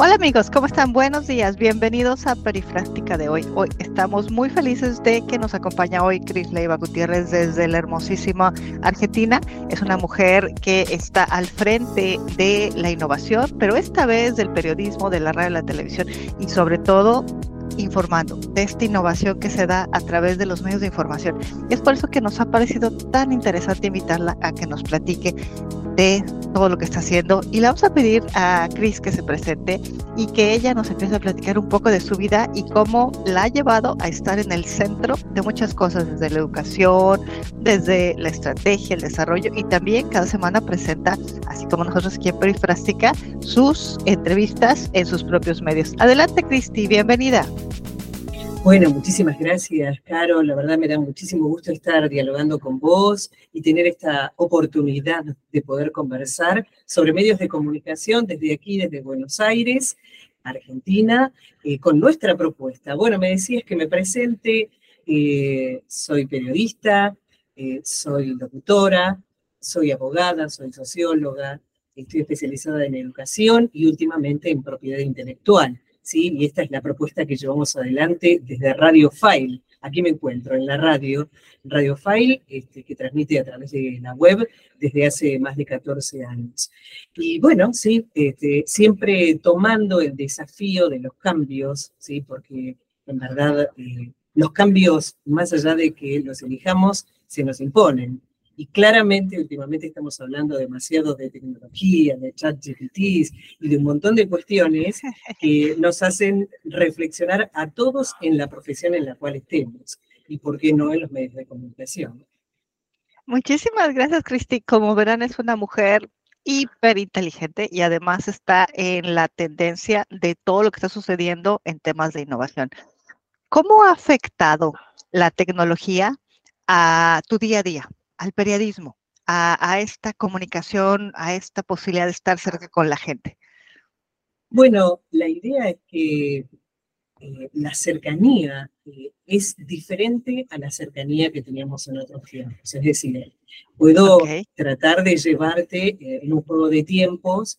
Hola amigos, ¿cómo están? Buenos días, bienvenidos a Perifrástica de hoy. Hoy estamos muy felices de que nos acompaña hoy Cris Leiva Gutiérrez desde la hermosísima Argentina. Es una mujer que está al frente de la innovación, pero esta vez del periodismo, de la radio y la televisión y sobre todo informando de esta innovación que se da a través de los medios de información. Y es por eso que nos ha parecido tan interesante invitarla a que nos platique de todo lo que está haciendo y le vamos a pedir a Cris que se presente y que ella nos empiece a platicar un poco de su vida y cómo la ha llevado a estar en el centro de muchas cosas, desde la educación, desde la estrategia, el desarrollo y también cada semana presenta, así como nosotros aquí en Perifrástica, sus entrevistas en sus propios medios. Adelante Cristi, bienvenida. Bueno, muchísimas gracias, Caro. La verdad me da muchísimo gusto estar dialogando con vos y tener esta oportunidad de poder conversar sobre medios de comunicación desde aquí, desde Buenos Aires, Argentina, eh, con nuestra propuesta. Bueno, me decías que me presente, eh, soy periodista, eh, soy locutora, soy abogada, soy socióloga, estoy especializada en educación y últimamente en propiedad intelectual. Y esta es la propuesta que llevamos adelante desde Radio File. Aquí me encuentro en la radio, Radio File, este, que transmite a través de la web desde hace más de 14 años. Y bueno, sí, este, siempre tomando el desafío de los cambios, ¿sí? porque en verdad eh, los cambios, más allá de que los elijamos, se nos imponen. Y claramente últimamente estamos hablando demasiado de tecnología, de chat GPTs y de un montón de cuestiones que nos hacen reflexionar a todos en la profesión en la cual estemos y por qué no en los medios de comunicación. Muchísimas gracias, Cristi. Como verán, es una mujer hiper inteligente y además está en la tendencia de todo lo que está sucediendo en temas de innovación. ¿Cómo ha afectado la tecnología a tu día a día? Al periodismo, a, esta comunicación, a esta posibilidad de estar cerca con la gente? Bueno, la idea es que eh, la cercanía eh, es diferente a la cercanía que teníamos en otros tiempos. Es decir, puedo tratar de llevarte eh, en un juego de tiempos,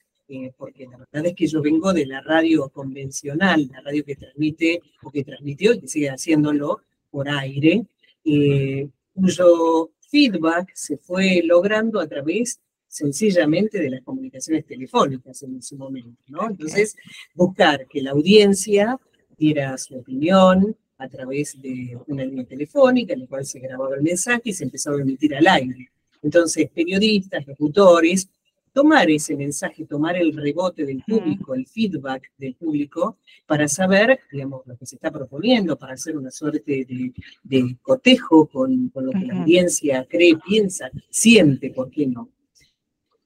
porque la verdad es que yo vengo de la radio convencional, la radio que transmite o que transmitió y que sigue haciéndolo por aire, cuyo feedback se fue logrando a través sencillamente de las comunicaciones telefónicas en su momento, ¿no? Entonces, buscar que la audiencia diera su opinión a través de una línea telefónica en la cual se grababa el mensaje y se empezaba a emitir al aire. Entonces, periodistas, locutores, tomar ese mensaje, tomar el rebote del público, el feedback del público, para saber, digamos, lo que se está proponiendo, para hacer una suerte de, cotejo con, lo que la audiencia cree, piensa, siente, ¿por qué no?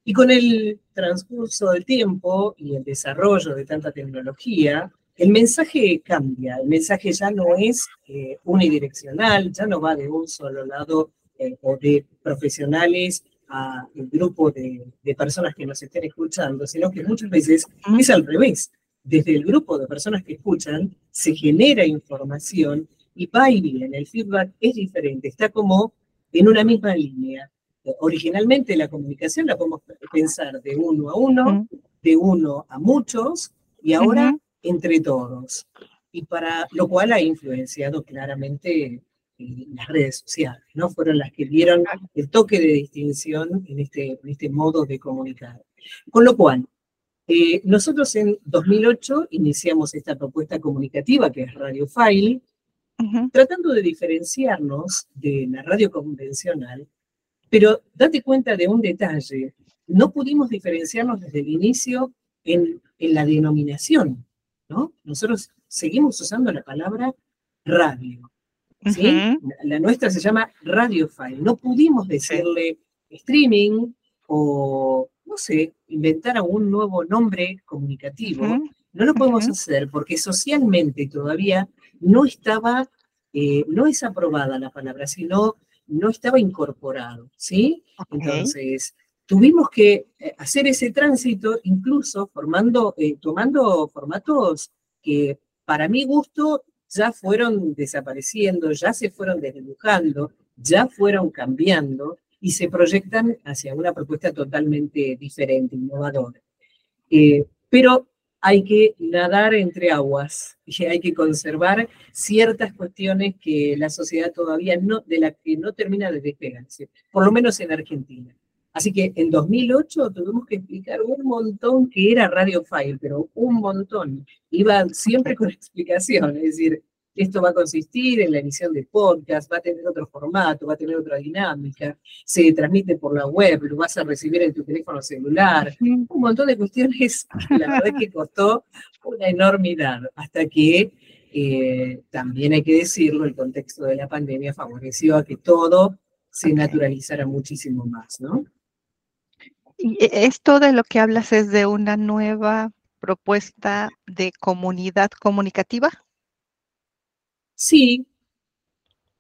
Y con el transcurso del tiempo y el desarrollo de tanta tecnología, el mensaje cambia, el mensaje ya no es eh, unidireccional, ya no va de un solo lado eh, o de profesionales el grupo de, personas que nos estén escuchando, sino que muchas veces es al revés. Desde el grupo de personas que escuchan se genera información y va y viene, el feedback es diferente, está como en una misma línea. Originalmente la comunicación la podemos pensar de uno a uno, de uno a muchos y ahora entre todos. Y para lo cual ha influenciado claramente las redes sociales, ¿no? Fueron las que dieron el toque de distinción en este, en este modo de comunicar. Con lo cual, eh, nosotros en 2008 iniciamos esta propuesta comunicativa que es Radio File, tratando de diferenciarnos de la radio convencional, pero date cuenta de un detalle, no pudimos diferenciarnos desde el inicio en, en la denominación, ¿no? Nosotros seguimos usando la palabra radio. La nuestra se llama Radiofile. No pudimos decirle streaming o, no sé, inventar algún nuevo nombre comunicativo. No lo podemos hacer porque socialmente todavía no estaba, eh, no es aprobada la palabra, sino no estaba incorporado, ¿sí? Entonces, tuvimos que eh, hacer ese tránsito incluso formando, eh, tomando formatos que para mi gusto ya fueron desapareciendo, ya se fueron desdibujando, ya fueron cambiando y se proyectan hacia una propuesta totalmente diferente, innovadora. Eh, pero hay que nadar entre aguas y hay que conservar ciertas cuestiones que la sociedad todavía no, de la que no termina de despegarse, por lo menos en Argentina. Así que en 2008 tuvimos que explicar un montón que era Radio File, pero un montón. Iba siempre con explicación, es decir, esto va a consistir en la emisión de podcast, va a tener otro formato, va a tener otra dinámica, se transmite por la web, lo vas a recibir en tu teléfono celular, un montón de cuestiones la verdad es que costó una enormidad, hasta que eh, también hay que decirlo, el contexto de la pandemia favoreció a que todo se naturalizara muchísimo más, ¿no? Y esto de lo que hablas es de una nueva propuesta de comunidad comunicativa. Sí,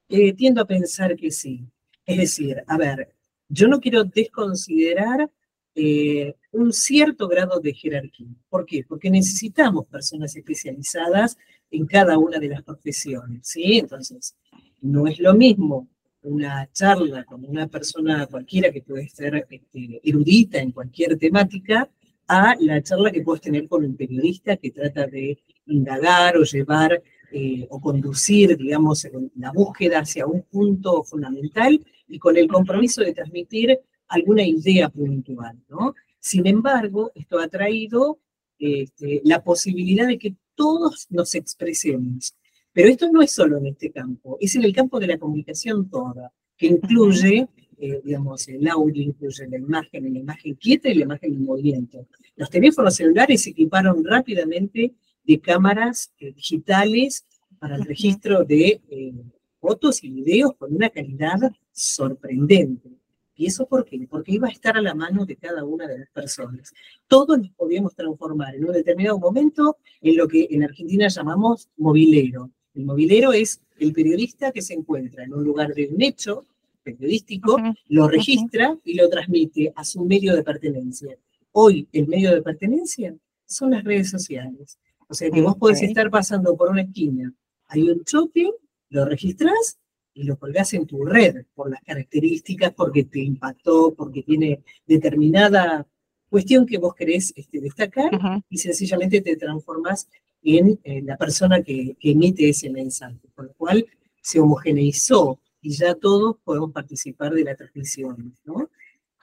eh, tiendo a pensar que sí. Es decir, a ver, yo no quiero desconsiderar eh, un cierto grado de jerarquía. ¿Por qué? Porque necesitamos personas especializadas en cada una de las profesiones, ¿sí? Entonces, no es lo mismo una charla con una persona cualquiera que puede ser este, erudita en cualquier temática a la charla que puedes tener con un periodista que trata de indagar o llevar eh, o conducir, digamos, la búsqueda hacia un punto fundamental y con el compromiso de transmitir alguna idea puntual, ¿no? Sin embargo, esto ha traído este, la posibilidad de que todos nos expresemos. Pero esto no es solo en este campo, es en el campo de la comunicación toda, que incluye, eh, digamos, el audio, incluye la imagen, la imagen quieta y la imagen en movimiento. Los teléfonos celulares se equiparon rápidamente de cámaras eh, digitales para el registro de eh, fotos y videos con una calidad sorprendente. ¿Y eso por qué? Porque iba a estar a la mano de cada una de las personas. Todos nos podíamos transformar en un determinado momento en lo que en Argentina llamamos movilero. El movilero es el periodista que se encuentra en un lugar de un hecho periodístico, lo registra y lo transmite a su medio de pertenencia. Hoy el medio de pertenencia son las redes sociales. O sea que vos podés estar pasando por una esquina, hay un choque, lo registras y lo colgás en tu red por las características, porque te impactó, porque tiene determinada cuestión que vos querés este, destacar y sencillamente te transformas en, la persona que, que, emite ese mensaje, por lo cual se homogeneizó y ya todos podemos participar de la transmisión, ¿no?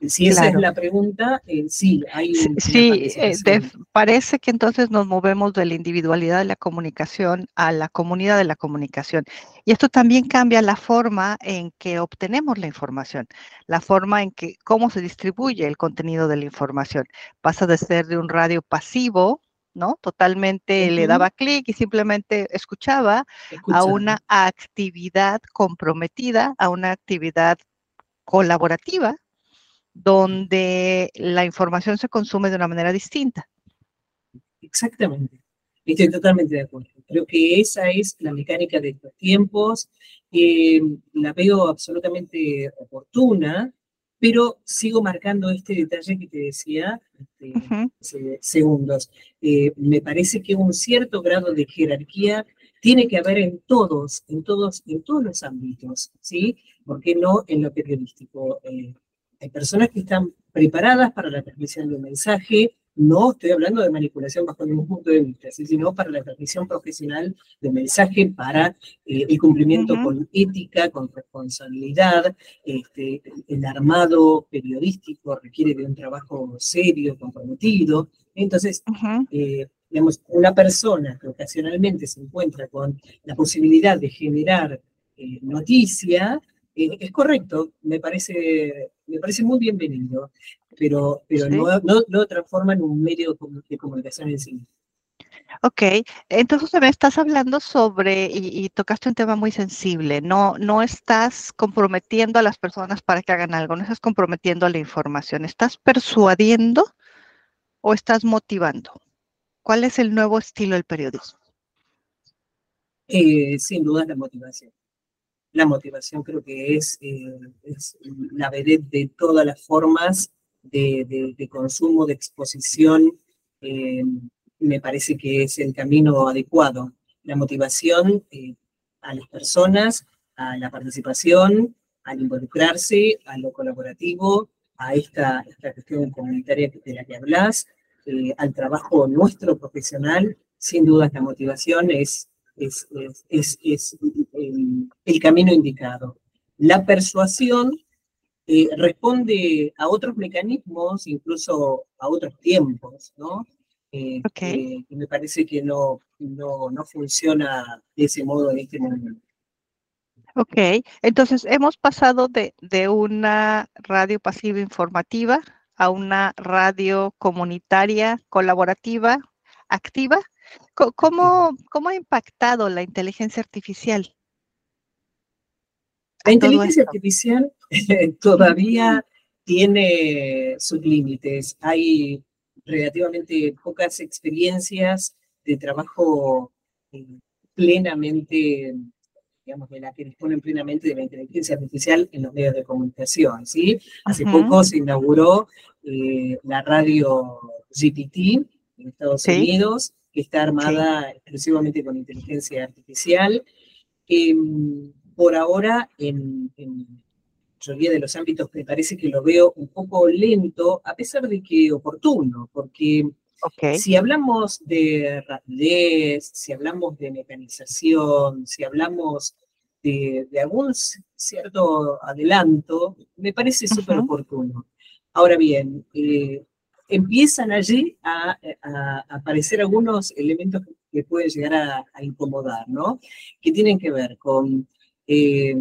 Si esa es la pregunta, eh, sí, hay Sí, eh, parece que entonces nos movemos de la individualidad de la comunicación a la comunidad de la comunicación. Y esto también cambia la forma en que obtenemos la información, la forma en que, cómo se distribuye el contenido de la información. Pasa de ser de un radio pasivo, ¿no? Totalmente le daba clic y simplemente escuchaba, a una actividad comprometida, a una actividad colaborativa, donde la información se consume de una manera distinta. Exactamente. Estoy totalmente de acuerdo. Creo que esa es la mecánica de estos tiempos. la veo absolutamente oportuna, pero sigo marcando este detalle que te decía este, segundos. Eh, me parece que un cierto grado de jerarquía tiene que haber en todos, en todos, en todos los ámbitos, ¿sí? ¿Por qué no en lo periodístico? Eh, hay personas que están preparadas para la transmisión de un mensaje, no estoy hablando de manipulación bajo ningún punto de vista, sino para la transmisión profesional de mensaje, para eh, el cumplimiento con ética, con responsabilidad. Este, el armado periodístico requiere de un trabajo serio, comprometido. Entonces, eh, digamos, una persona que ocasionalmente se encuentra con la posibilidad de generar eh, noticia, es correcto, me parece, me parece muy bienvenido, pero, pero no, no, lo transforma en un medio de comunicación en sí. Ok, entonces me estás hablando sobre, y, tocaste un tema muy sensible, no, no estás comprometiendo a las personas para que hagan algo, no estás comprometiendo a la información, estás persuadiendo o estás motivando. ¿Cuál es el nuevo estilo del periodismo? Eh, sin duda la motivación la motivación creo que es, eh, la vedette de todas las formas de, consumo, de exposición. Eh, me parece que es el camino adecuado. La motivación eh, a las personas, a la participación, al involucrarse, a lo colaborativo, a esta, esta cuestión comunitaria de la que hablas, al trabajo nuestro profesional, sin duda la motivación es, es, es, el, camino indicado. La persuasión eh, responde a otros mecanismos, incluso a otros tiempos, ¿no? Eh, que, me parece que no, no, no funciona de ese modo en este momento. Ok, entonces hemos pasado de, de, una radio pasiva informativa a una radio comunitaria, colaborativa, activa. ¿Cómo, cómo ha impactado la inteligencia artificial? La inteligencia artificial todavía tiene sus límites. Hay relativamente pocas experiencias de trabajo eh, plenamente, digamos, de la que disponen plenamente de la inteligencia artificial en los medios de comunicación, ¿sí? Hace poco se inauguró eh, la radio GPT en Estados Unidos, que está armada exclusivamente con inteligencia artificial. Em, por ahora, en, en mayoría de los ámbitos me parece que lo veo un poco lento, a pesar de que oportuno, porque si hablamos de rapidez, si hablamos de mecanización, si hablamos de, algún cierto adelanto, me parece súper oportuno. Ahora bien, eh, empiezan allí a, aparecer algunos elementos que pueden llegar a, incomodar, ¿no? Que tienen que ver con eh,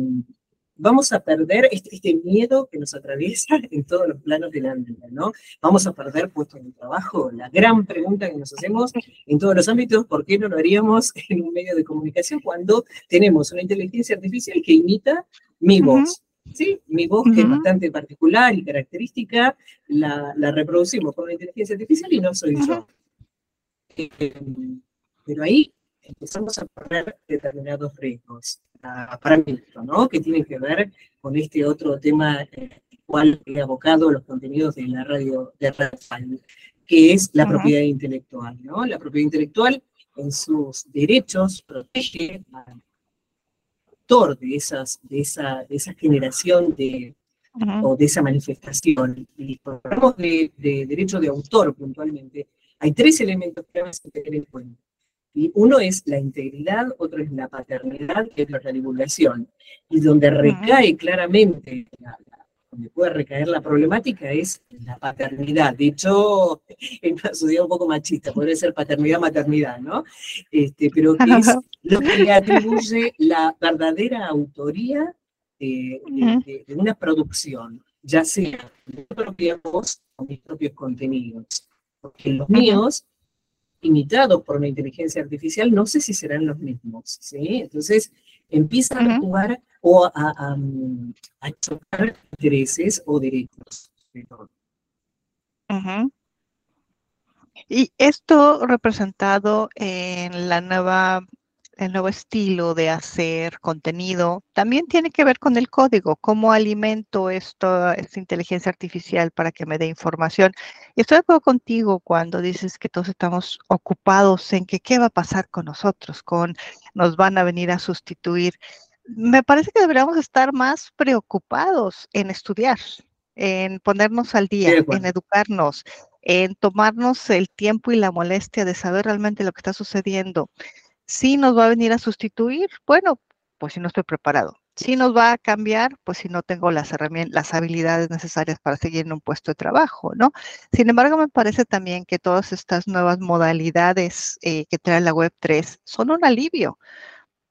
vamos a perder este, este, miedo que nos atraviesa en todos los planos de la vida, ¿no? Vamos a perder puestos de trabajo. La gran pregunta que nos hacemos en todos los ámbitos, ¿por qué no lo haríamos en un medio de comunicación cuando tenemos una inteligencia artificial que imita mi voz? ¿Sí? Mi voz, que es bastante particular y característica, la, reproducimos con una inteligencia artificial y no soy yo. Eh, pero ahí empezamos a correr determinados riesgos para mí, ¿no? que tiene que ver con este otro tema eh, cual he abocado los contenidos de la radio de Radio que es la propiedad intelectual. ¿no? La propiedad intelectual en sus derechos protege al autor de, esas, de, esa, de esa generación de, o de esa manifestación. Y cuando hablamos de, de derecho de autor puntualmente, hay tres elementos que hay que tener en cuenta. Y uno es la integridad, otro es la paternidad otro es la divulgación. Y donde recae claramente, donde puede recaer la problemática es la paternidad. De hecho, en una sociedad un poco machista, podría ser paternidad-maternidad, ¿no? Este, pero que es lo que le atribuye la verdadera autoría de, una producción, ya sea mi propia voz o mis propios contenidos. Porque los míos imitados por una inteligencia artificial, no sé si serán los mismos, ¿sí? Entonces empiezan a jugar o a, chocar intereses o derechos. Y esto representado en la nueva el nuevo estilo de hacer contenido también tiene que ver con el código, cómo alimento esto, esta inteligencia artificial para que me dé información. Y estoy de acuerdo contigo cuando dices que todos estamos ocupados en que qué va a pasar con nosotros, con nos van a venir a sustituir. Me parece que deberíamos estar más preocupados en estudiar, en ponernos al día, en educarnos, en tomarnos el tiempo y la molestia de saber realmente lo que está sucediendo si nos va a venir a sustituir, bueno, pues si no estoy preparado. Si nos va a cambiar, pues si no tengo las herramientas, las habilidades necesarias para seguir en un puesto de trabajo, ¿no? Sin embargo, me parece también que todas estas nuevas modalidades eh, que trae la Web 3 son un alivio,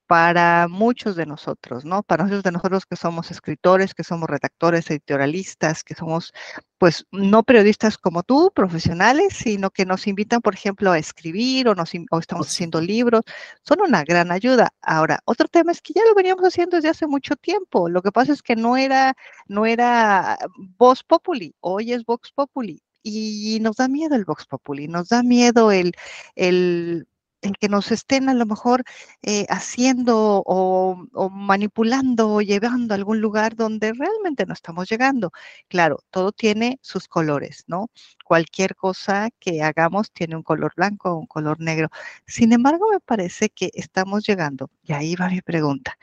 para muchos de nosotros, ¿no? Para muchos de nosotros que somos escritores, que somos redactores, editorialistas, que somos, pues, no periodistas como tú, profesionales, sino que nos invitan, por ejemplo, a escribir o, nos, o estamos haciendo libros, son una gran ayuda. Ahora, otro tema es que ya lo veníamos haciendo desde hace mucho tiempo. Lo que pasa es que no era, no era Vox Populi, hoy es Vox Populi. Y nos da miedo el Vox Populi, nos da miedo el, el en que nos estén a lo mejor eh, haciendo o, manipulando o llevando a algún lugar donde realmente no estamos llegando. Claro, todo tiene sus colores, ¿no? Cualquier cosa que hagamos tiene un color blanco o un color negro. Sin embargo, me parece que estamos llegando, y ahí va mi pregunta,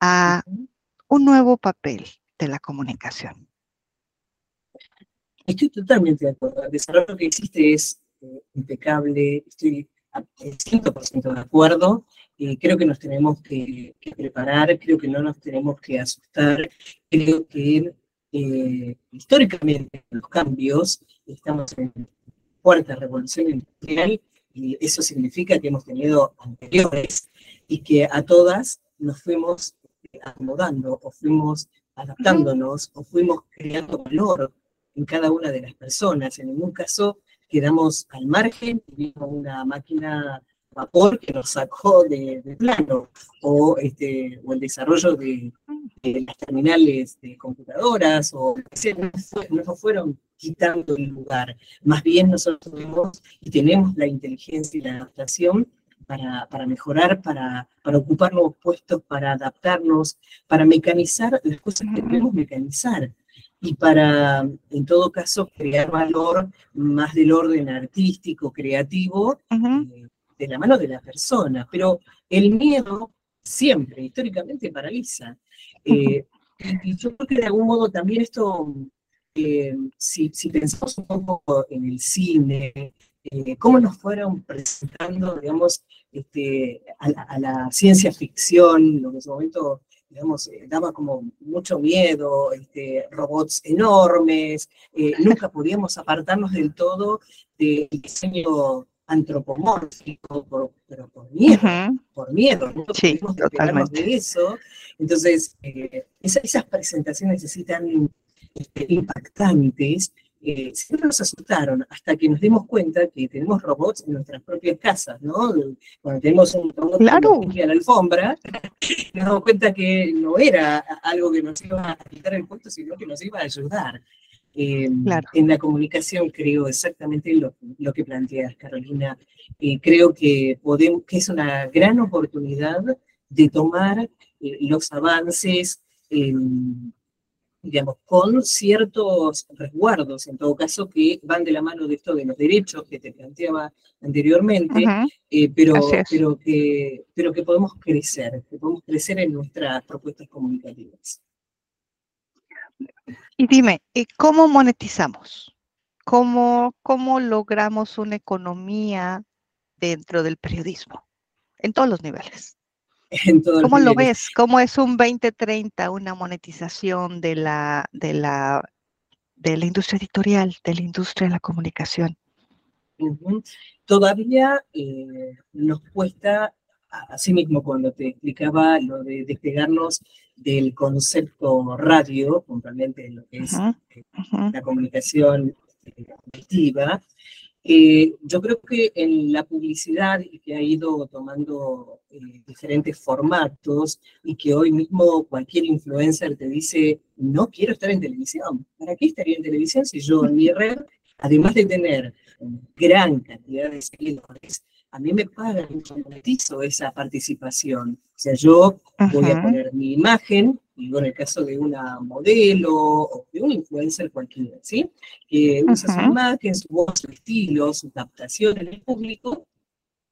a un nuevo papel de la comunicación. Estoy totalmente de acuerdo. El desarrollo que existe es eh, impecable, estoy 100% de acuerdo. y creo que nos tenemos que, preparar, creo que no nos tenemos que asustar, creo que eh, históricamente los cambios, estamos en cuarta revolución industrial y eso significa que hemos tenido anteriores y que a todas nos fuimos acomodando o fuimos adaptándonos o fuimos creando valor en cada una de las personas. En ningún caso quedamos al margen y vimos una máquina vapor que nos sacó de, plano, o, este, o el desarrollo de, las terminales de computadoras, o no nos fueron quitando el lugar. Más bien nosotros tuvimos y tenemos la inteligencia y la adaptación para, para, mejorar, para, para ocupar nuevos puestos, para adaptarnos, para mecanizar las cosas que debemos mecanizar y para, en todo caso, crear valor más del orden artístico, creativo, eh, de la mano de la persona. Pero el miedo siempre, históricamente, paraliza. Eh, y yo creo que de algún modo también esto, eh, si, si, pensamos un poco en el cine, cómo nos fueron presentando, digamos, este, a, la, a, la, ciencia ficción, lo que en ese momento digamos, eh, daba como mucho miedo, este, robots enormes, eh, nunca podíamos apartarnos del todo del diseño antropomórfico, pero por miedo, por miedo, no sí, de eso. Entonces, eh, esas presentaciones necesitan este, impactantes eh, siempre nos asustaron hasta que nos dimos cuenta que tenemos robots en nuestras propias casas, ¿no? Cuando tenemos un robot claro. a la alfombra, nos damos cuenta que no era algo que nos iba a quitar el puesto, sino que nos iba a ayudar. Eh, en la comunicación creo exactamente lo, lo que planteas, Carolina. Eh, creo que, podemos, que es una gran oportunidad de tomar los avances digamos, con ciertos resguardos, en todo caso, que van de la mano de esto de los derechos que te planteaba anteriormente, eh, pero, pero, que, pero que podemos crecer, que podemos crecer en nuestras propuestas comunicativas. Y dime, ¿cómo monetizamos? ¿Cómo, ¿Cómo logramos una economía dentro del periodismo? En todos los niveles. ¿Cómo lo ves? ¿Cómo es un 2030 una monetización de la, de la, de la industria editorial, de la industria de la comunicación? Todavía eh, nos cuesta, así mismo cuando te explicaba lo de despegarnos del concepto radio, puntualmente lo que es eh, la comunicación activa, eh, yo creo que en la publicidad que ha ido tomando eh, diferentes formatos y que hoy mismo cualquier influencer te dice, no quiero estar en televisión. ¿Para qué estaría en televisión si yo en mi red, además de tener gran cantidad de seguidores, a mí me pagan, yo monetizo esa participación. O sea, yo voy a poner mi imagen, digo en el caso de una modelo o de un influencer cualquiera, ¿sí? Que usa su imagen, su voz, su estilo, su captación en el público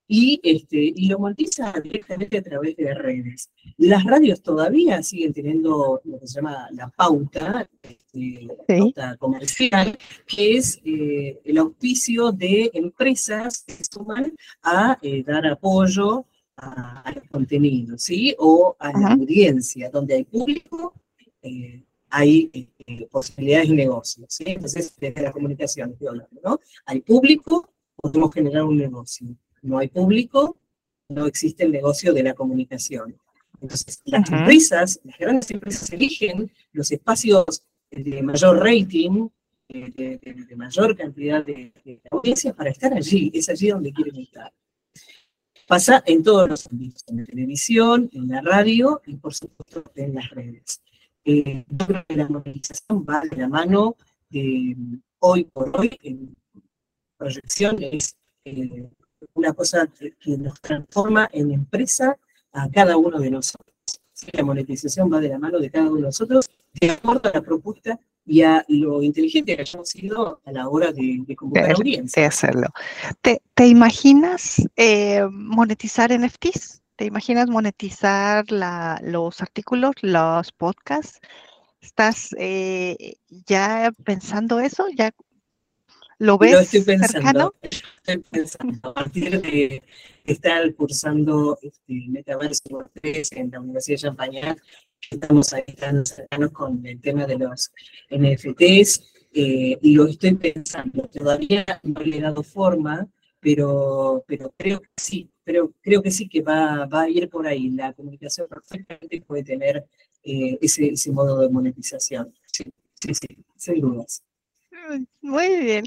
y, este, y lo monetiza directamente a través de redes. Las radios todavía siguen teniendo lo que se llama la pauta, este, pauta comercial, que es eh, el auspicio de empresas que suman a eh, dar apoyo a, los contenidos, ¿sí? O a la audiencia, donde hay público, eh, hay posibilidades de negocio, ¿sí? Entonces, desde la comunicación ¿no? Hay público, podemos generar un negocio no hay público, no existe el negocio de la comunicación. Entonces, las empresas, las grandes empresas eligen los espacios de mayor rating, de, mayor cantidad de, audiencia para estar allí, es allí donde quieren estar. Pasa en todos los ámbitos, en la televisión, en la radio y por supuesto en las redes. Eh, la movilización va de la mano de hoy por hoy en proyecciones eh, una cosa que nos transforma en empresa a cada uno de nosotros. La monetización va de la mano de cada uno de nosotros, de acuerdo a la propuesta y a lo inteligente que hayamos sido a la hora de, de convocar audiencia. De hacerlo. ¿Te, te imaginas eh, monetizar NFTs? ¿Te imaginas monetizar la, los artículos, los podcasts? ¿Estás eh, ya pensando eso? ¿Ya ¿Lo ves estoy pensando, cercano? Estoy pensando, a partir de estar cursando este, Metaverso 3 en la Universidad de Champaña, estamos ahí tan cercanos con el tema de los NFTs, eh, y lo estoy pensando. Todavía no le he dado forma, pero, pero creo que sí, pero creo que sí que va, va a ir por ahí. La comunicación perfectamente puede tener eh, ese, ese modo de monetización. Sí, sí, sí, sin dudas. Muy bien.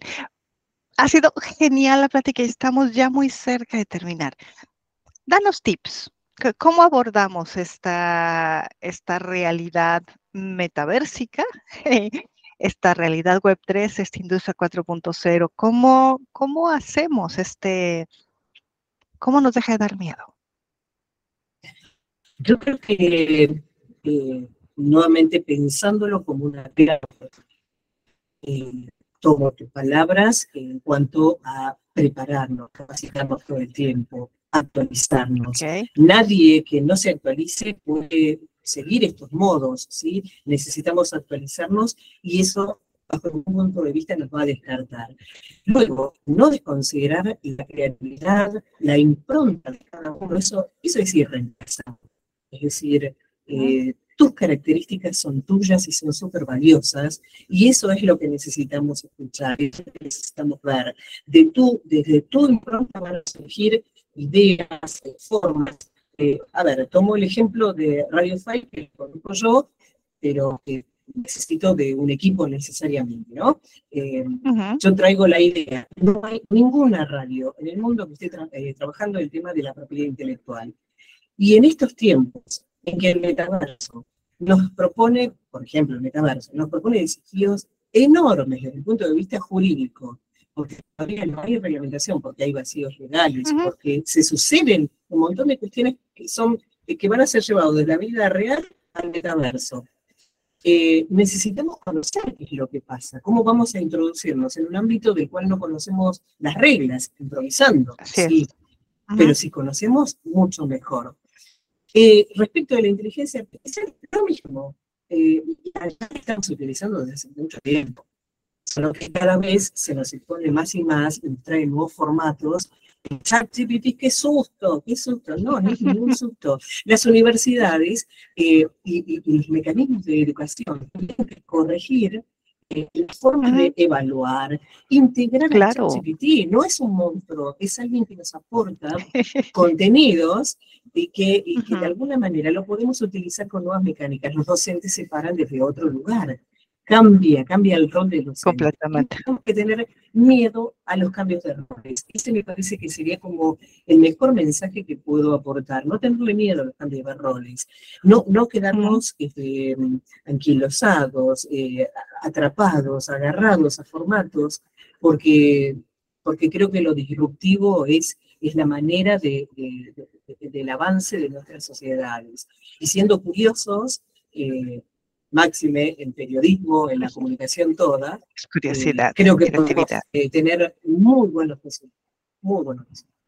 Ha sido genial la plática y estamos ya muy cerca de terminar. Danos tips. ¿Cómo abordamos esta, esta realidad metaversica, esta realidad web 3, esta industria 4.0? ¿Cómo, ¿Cómo hacemos este, cómo nos deja de dar miedo? Yo creo que eh, nuevamente pensándolo como una eh, tomo tus palabras en cuanto a prepararnos, capacitarnos todo el tiempo, actualizarnos. Nadie que no se actualice puede seguir estos modos, ¿sí? Necesitamos actualizarnos y eso bajo un punto de vista nos va a descartar. Luego, no desconsiderar la creatividad, la impronta de cada uno, eso, eso es irreemplazable. Es decir, eh, tus características son tuyas y son súper valiosas, y eso es lo que necesitamos escuchar, es lo que necesitamos ver. De tu, desde tu impronta van a surgir ideas, formas. a ver, tomo el ejemplo de Radio File, que conozco yo, pero que necesito de un equipo necesariamente, ¿no? Eh, yo traigo la idea, no hay ninguna radio en el mundo que esté eh, trabajando el tema de la propiedad intelectual. Y en estos tiempos, en que el metaverso nos propone, por ejemplo, el metaverso, nos propone desafíos enormes desde el punto de vista jurídico, porque todavía no hay reglamentación, porque hay vacíos legales, porque se suceden un montón de cuestiones que son que van a ser llevados de la vida real al metaverso. Eh, necesitamos conocer qué es lo que pasa, cómo vamos a introducirnos en un ámbito del cual no conocemos las reglas, improvisando. Sí, Pero si conocemos, mucho mejor. Eh, respecto de la inteligencia artificial, lo mismo. Eh, estamos utilizando desde hace mucho tiempo. Solo que cada vez se nos expone más y más y trae nuevos formatos. ChatGPT, qué susto, qué susto. No, no es ningún susto. Las universidades eh, y, y, los mecanismos de educación tienen que corregir la forma de evaluar, integrar claro. ChatGPT. No es un monstruo, es alguien que nos aporta contenidos y, que, de alguna manera lo podemos utilizar con nuevas mecánicas. Los docentes se paran desde otro lugar. Cambia, cambia el rol de los Completamente. Tenemos que tener miedo a los cambios de roles. Ese me parece que sería como el mejor mensaje que puedo aportar. No tenerle miedo a los cambios de roles. No, no quedarnos este, anquilosados, eh, atrapados, agarrados a formatos, porque, porque creo que lo disruptivo es, es la manera de del avance de nuestras sociedades. Y siendo curiosos, eh, máxime en periodismo, en la comunicación toda, curiosidad, eh, creo que podemos eh, tener muy buenos resultados. Muy buenos resultados.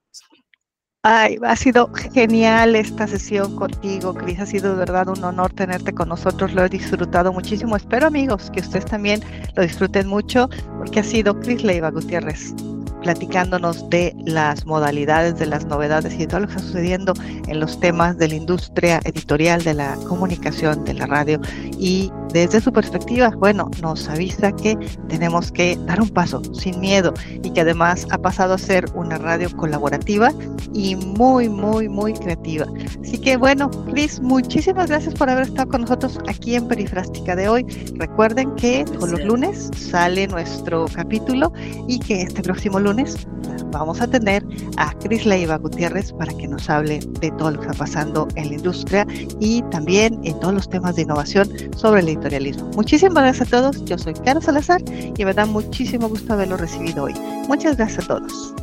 Ay, ha sido genial esta sesión contigo, Cris. Ha sido de verdad un honor tenerte con nosotros. Lo he disfrutado muchísimo. Espero, amigos, que ustedes también lo disfruten mucho, porque ha sido Cris Leiva Gutiérrez platicándonos de las modalidades, de las novedades y de todo lo que está sucediendo en los temas de la industria editorial, de la comunicación, de la radio. Y desde su perspectiva, bueno, nos avisa que tenemos que dar un paso sin miedo y que además ha pasado a ser una radio colaborativa y muy, muy, muy creativa. Así que bueno, Cris, muchísimas gracias por haber estado con nosotros aquí en Perifrástica de hoy. Recuerden que todos los lunes sale nuestro capítulo y que este próximo lunes vamos a tener a Cris Leiva Gutiérrez para que nos hable de todo lo que está pasando en la industria y también en todos los temas de innovación sobre el Muchísimas gracias a todos. Yo soy Caro Salazar y me da muchísimo gusto haberlo recibido hoy. Muchas gracias a todos.